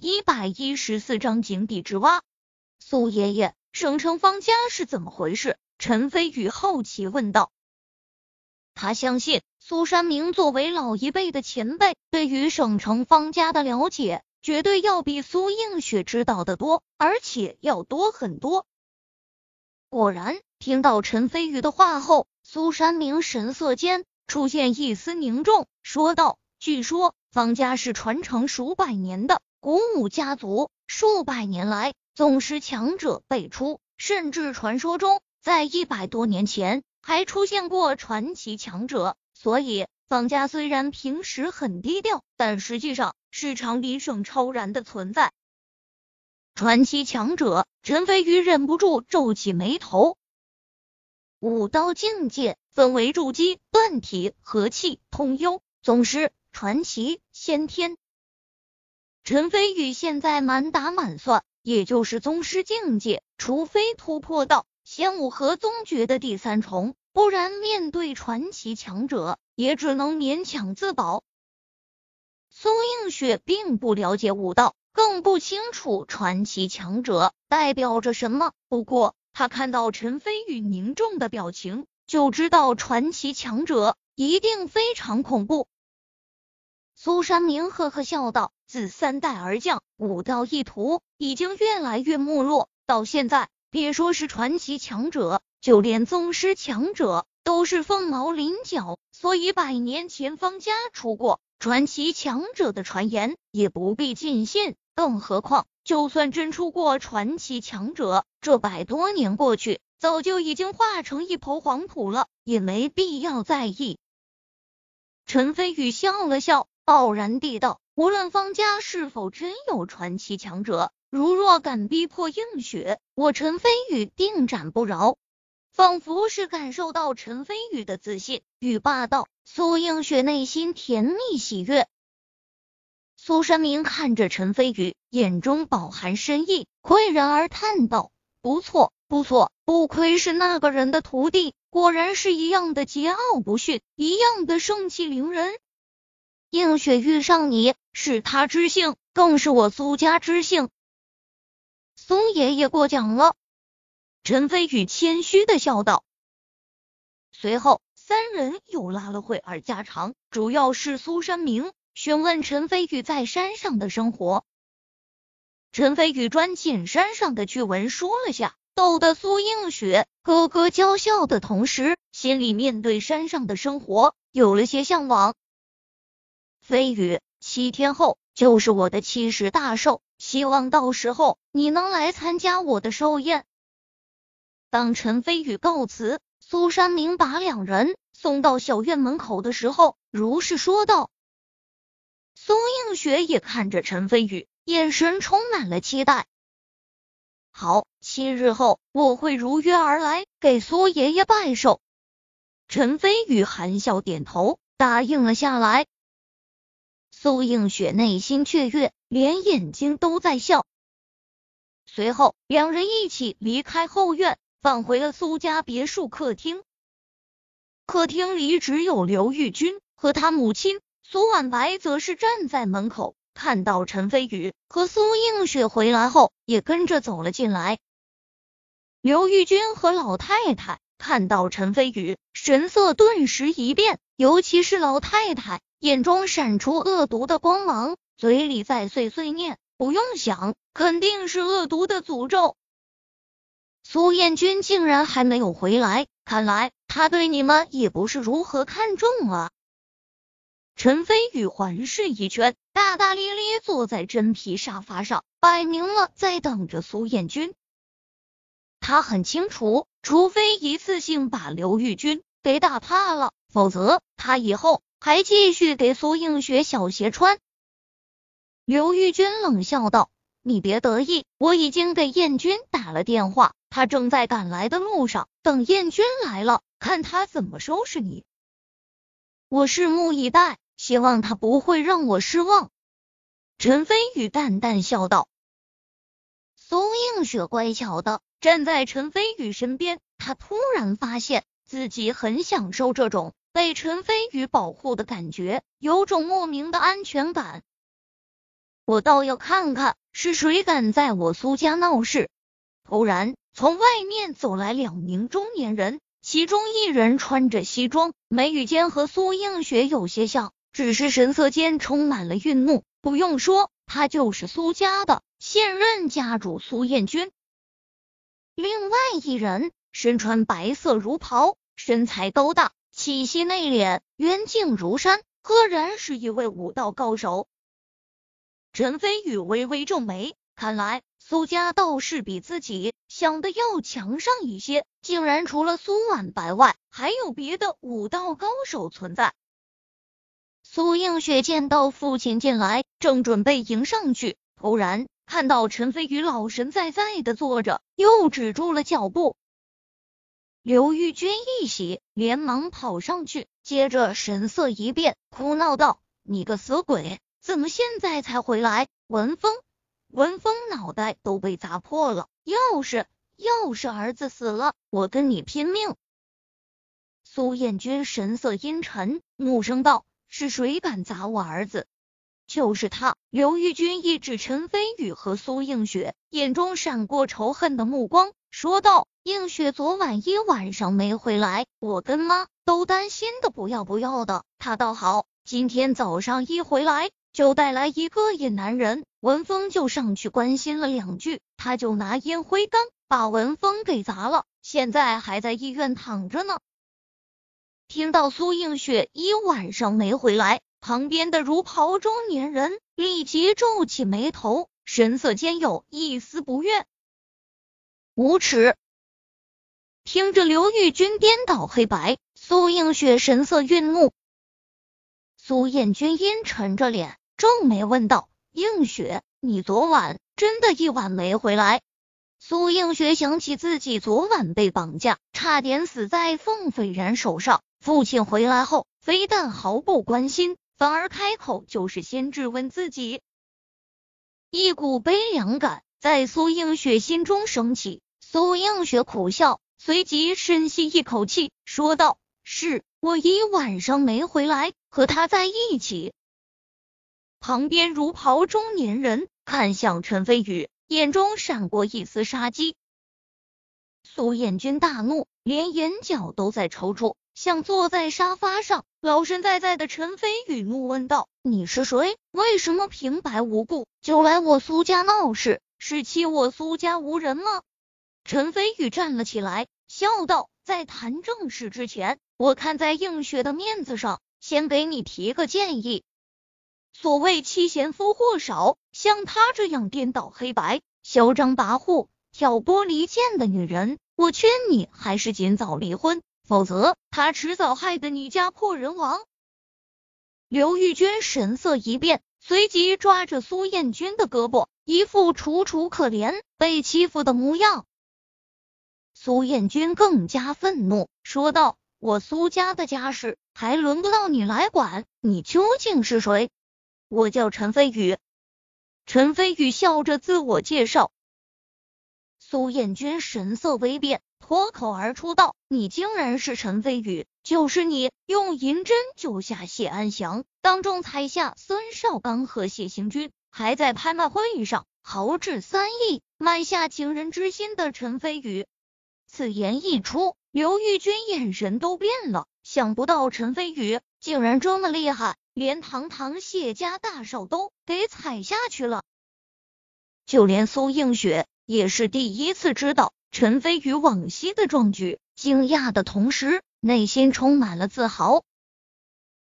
一百一十四章井底之蛙。苏爷爷，省城方家是怎么回事？陈飞宇好奇问道。他相信苏山明作为老一辈的前辈，对于省城方家的了解，绝对要比苏映雪知道的多，而且要多很多。果然，听到陈飞宇的话后，苏山明神色间出现一丝凝重，说道：“据说。”方家是传承数百年的古武家族，数百年来总是强者辈出，甚至传说中在一百多年前还出现过传奇强者。所以方家虽然平时很低调，但实际上是场鼎盛超然的存在。传奇强者，陈飞宇忍不住皱起眉头。武道境界分为筑基、断体、和气、通幽、宗师。传奇先天，陈飞宇现在满打满算也就是宗师境界，除非突破到仙武和宗诀的第三重，不然面对传奇强者，也只能勉强自保。苏映雪并不了解武道，更不清楚传奇强者代表着什么。不过，他看到陈飞宇凝重的表情，就知道传奇强者一定非常恐怖。苏山明呵呵笑道：“自三代而降，武道一途已经越来越没落。到现在，别说是传奇强者，就连宗师强者都是凤毛麟角。所以，百年前方家出过传奇强者的传言，也不必尽信。更何况，就算真出过传奇强者，这百多年过去，早就已经化成一抔黄土了，也没必要在意。”陈飞宇笑了笑。傲然地道：“无论方家是否真有传奇强者，如若敢逼迫映雪，我陈飞宇定斩不饶。”仿佛是感受到陈飞宇的自信与霸道，苏映雪内心甜蜜喜悦。苏山明看着陈飞宇，眼中饱含深意，喟然而叹道：“不错，不错，不愧是那个人的徒弟，果然是一样的桀骜不驯，一样的盛气凌人。”映雪遇上你是他之幸，更是我苏家之幸。苏爷爷过奖了，陈飞宇谦虚的笑道。随后，三人又拉了会儿家常，主要是苏山明询问陈飞宇在山上的生活。陈飞宇专捡山上的趣闻说了下，逗得苏映雪咯咯娇笑的同时，心里面对山上的生活有了些向往。飞宇，七天后就是我的七十大寿，希望到时候你能来参加我的寿宴。当陈飞宇告辞，苏山明把两人送到小院门口的时候，如是说道。苏映雪也看着陈飞宇，眼神充满了期待。好，七日后我会如约而来，给苏爷爷拜寿。陈飞宇含笑点头，答应了下来。苏映雪内心雀跃，连眼睛都在笑。随后，两人一起离开后院，返回了苏家别墅客厅。客厅里只有刘玉君和他母亲，苏婉白则是站在门口，看到陈飞宇和苏映雪回来后，也跟着走了进来。刘玉君和老太太看到陈飞宇，神色顿时一变，尤其是老太太。眼中闪出恶毒的光芒，嘴里在碎碎念：“不用想，肯定是恶毒的诅咒。”苏彦君竟然还没有回来，看来他对你们也不是如何看重啊！陈飞宇环视一圈，大大咧咧坐在真皮沙发上，摆明了在等着苏彦君。他很清楚，除非一次性把刘玉君给打怕了，否则他以后。还继续给苏映雪小鞋穿。刘玉君冷笑道：“你别得意，我已经给燕君打了电话，他正在赶来的路上。等燕君来了，看他怎么收拾你。我拭目以待，希望他不会让我失望。”陈飞宇淡淡笑道。苏映雪乖巧的站在陈飞宇身边，他突然发现自己很享受这种。被陈飞宇保护的感觉，有种莫名的安全感。我倒要看看是谁敢在我苏家闹事。突然，从外面走来两名中年人，其中一人穿着西装，眉宇间和苏映雪有些像，只是神色间充满了愠怒。不用说，他就是苏家的现任家主苏彦君。另外一人身穿白色儒袍，身材高大，气息内敛，渊静如山，赫然是一位武道高手。陈飞宇微微皱眉，看来苏家倒是比自己想的要强上一些，竟然除了苏婉白外，还有别的武道高手存在。苏映雪见到父亲进来，正准备迎上去，突然。看到陈飞宇老神在在的坐着，又止住了脚步。刘玉君一喜，连忙跑上去，接着神色一变，哭闹道：“你个死鬼，怎么现在才回来？”文峰，文峰脑袋都被砸破了。要是要是儿子死了，我跟你拼命！苏彦君神色阴沉，怒声道：“是谁敢砸我儿子？”就是他，刘玉君一指陈飞宇和苏映雪，眼中闪过仇恨的目光，说道：“映雪昨晚一晚上没回来，我跟妈都担心的不要不要的。他倒好，今天早上一回来就带来一个野男人，文峰就上去关心了两句，他就拿烟灰缸把文峰给砸了，现在还在医院躺着呢。”听到苏映雪一晚上没回来。旁边的如袍中年人立即皱起眉头，神色间有一丝不悦。无耻！听着刘玉君颠倒黑白，苏映雪神色愠怒。苏艳君阴沉着脸，皱眉问道：“映雪，你昨晚真的一晚没回来？”苏映雪想起自己昨晚被绑架，差点死在凤斐然手上，父亲回来后非但毫不关心。反而开口就是先质问自己，一股悲凉感在苏映雪心中升起。苏映雪苦笑，随即深吸一口气，说道：“是我一晚上没回来，和他在一起。”旁边如袍中年人看向陈飞宇，眼中闪过一丝杀机。苏彦君大怒，连眼角都在抽搐。像坐在沙发上，老神在在的陈飞宇怒问道：“你是谁？为什么平白无故就来我苏家闹事？是欺我苏家无人吗？”陈飞宇站了起来，笑道：“在谈正事之前，我看在映雪的面子上，先给你提个建议。所谓妻贤夫祸少，像她这样颠倒黑白、嚣张跋扈、挑拨离间的女人，我劝你还是尽早离婚。”否则，他迟早害得你家破人亡。刘玉娟神色一变，随即抓着苏彦君的胳膊，一副楚楚可怜、被欺负的模样。苏彦君更加愤怒，说道：“我苏家的家事还轮不到你来管，你究竟是谁？”我叫陈飞宇。陈飞宇笑着自我介绍。苏彦君神色微变。脱口而出道：“你竟然是陈飞宇，就是你用银针救下谢安祥，当众踩下孙少刚和谢行军，还在拍卖会上豪掷三亿买下情人之心的陈飞宇。”此言一出，刘玉君眼神都变了，想不到陈飞宇竟然这么厉害，连堂堂谢家大少都给踩下去了。就连苏映雪也是第一次知道。陈飞宇往昔的壮举，惊讶的同时，内心充满了自豪。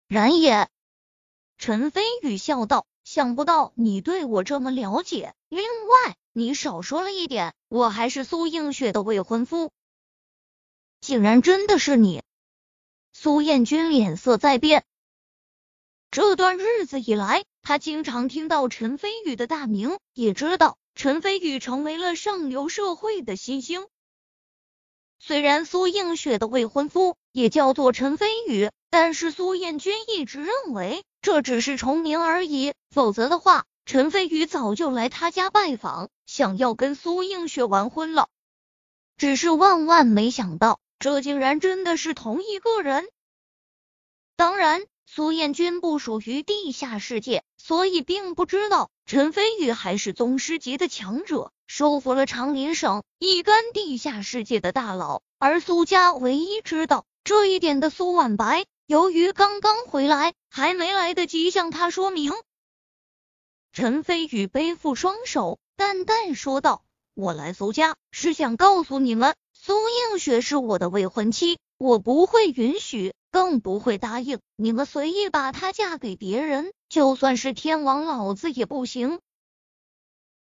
然也，陈飞宇笑道：“想不到你对我这么了解。另外，你少说了一点，我还是苏映雪的未婚夫。竟然真的是你！”苏彦君脸色在变。这段日子以来，他经常听到陈飞宇的大名，也知道。陈飞宇成为了上流社会的新星。虽然苏映雪的未婚夫也叫做陈飞宇，但是苏彦君一直认为这只是重名而已。否则的话，陈飞宇早就来他家拜访，想要跟苏映雪完婚了。只是万万没想到，这竟然真的是同一个人。当然，苏彦君不属于地下世界，所以并不知道。陈飞宇还是宗师级的强者，收服了长林省一干地下世界的大佬，而苏家唯一知道这一点的苏婉白，由于刚刚回来，还没来得及向他说明。陈飞宇背负双手，淡淡说道：“我来苏家是想告诉你们，苏映雪是我的未婚妻，我不会允许。”更不会答应你们随意把她嫁给别人，就算是天王老子也不行。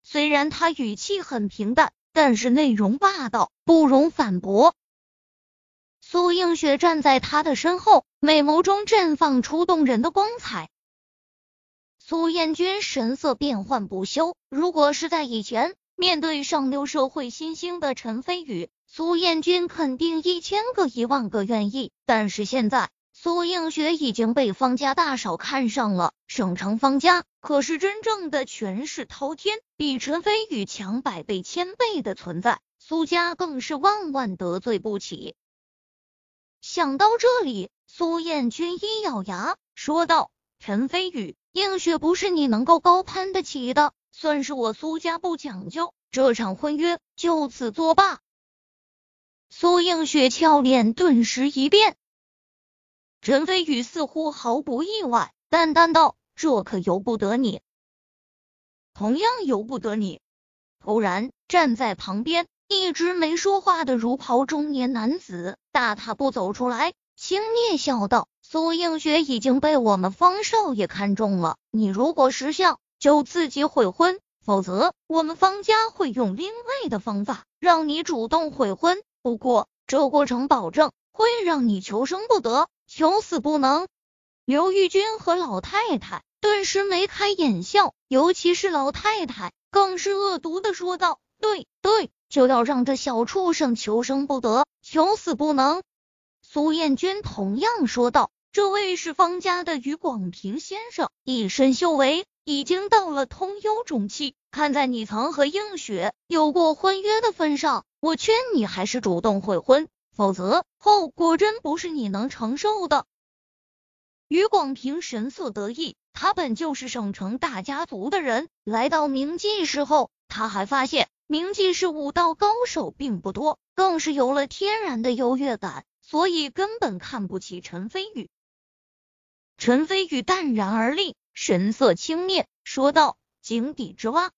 虽然他语气很平淡，但是内容霸道，不容反驳。苏映雪站在他的身后，美眸中绽放出动人的光彩。苏彦君神色变幻不休，如果是在以前，面对上流社会新兴的陈飞宇。苏彦君肯定一千个一万个愿意，但是现在苏映雪已经被方家大嫂看上了。省城方家可是真正的权势滔天，比陈飞宇强百倍千倍的存在，苏家更是万万得罪不起。想到这里，苏彦君一咬牙说道：“陈飞宇，映雪不是你能够高攀得起的，算是我苏家不讲究，这场婚约就此作罢。”苏映雪俏脸顿时一变，陈飞宇似乎毫不意外，淡淡道：“这可由不得你。”同样由不得你。突然，站在旁边一直没说话的如袍中年男子大踏步走出来，轻蔑笑道：“苏映雪已经被我们方少爷看中了，你如果识相，就自己悔婚；否则，我们方家会用另外的方法让你主动悔婚。”不过，这过程保证会让你求生不得，求死不能。刘玉君和老太太顿时眉开眼笑，尤其是老太太，更是恶毒的说道：“对对，就要让这小畜生求生不得，求死不能。”苏彦君同样说道：“这位是方家的于广平先生，一身修为已经到了通幽中期，看在你曾和映雪有过婚约的份上。”我劝你还是主动悔婚，否则后果真不是你能承受的。于广平神色得意，他本就是省城大家族的人，来到明记时候，他还发现明记是武道高手并不多，更是有了天然的优越感，所以根本看不起陈飞宇。陈飞宇淡然而立，神色轻蔑，说道：“井底之蛙，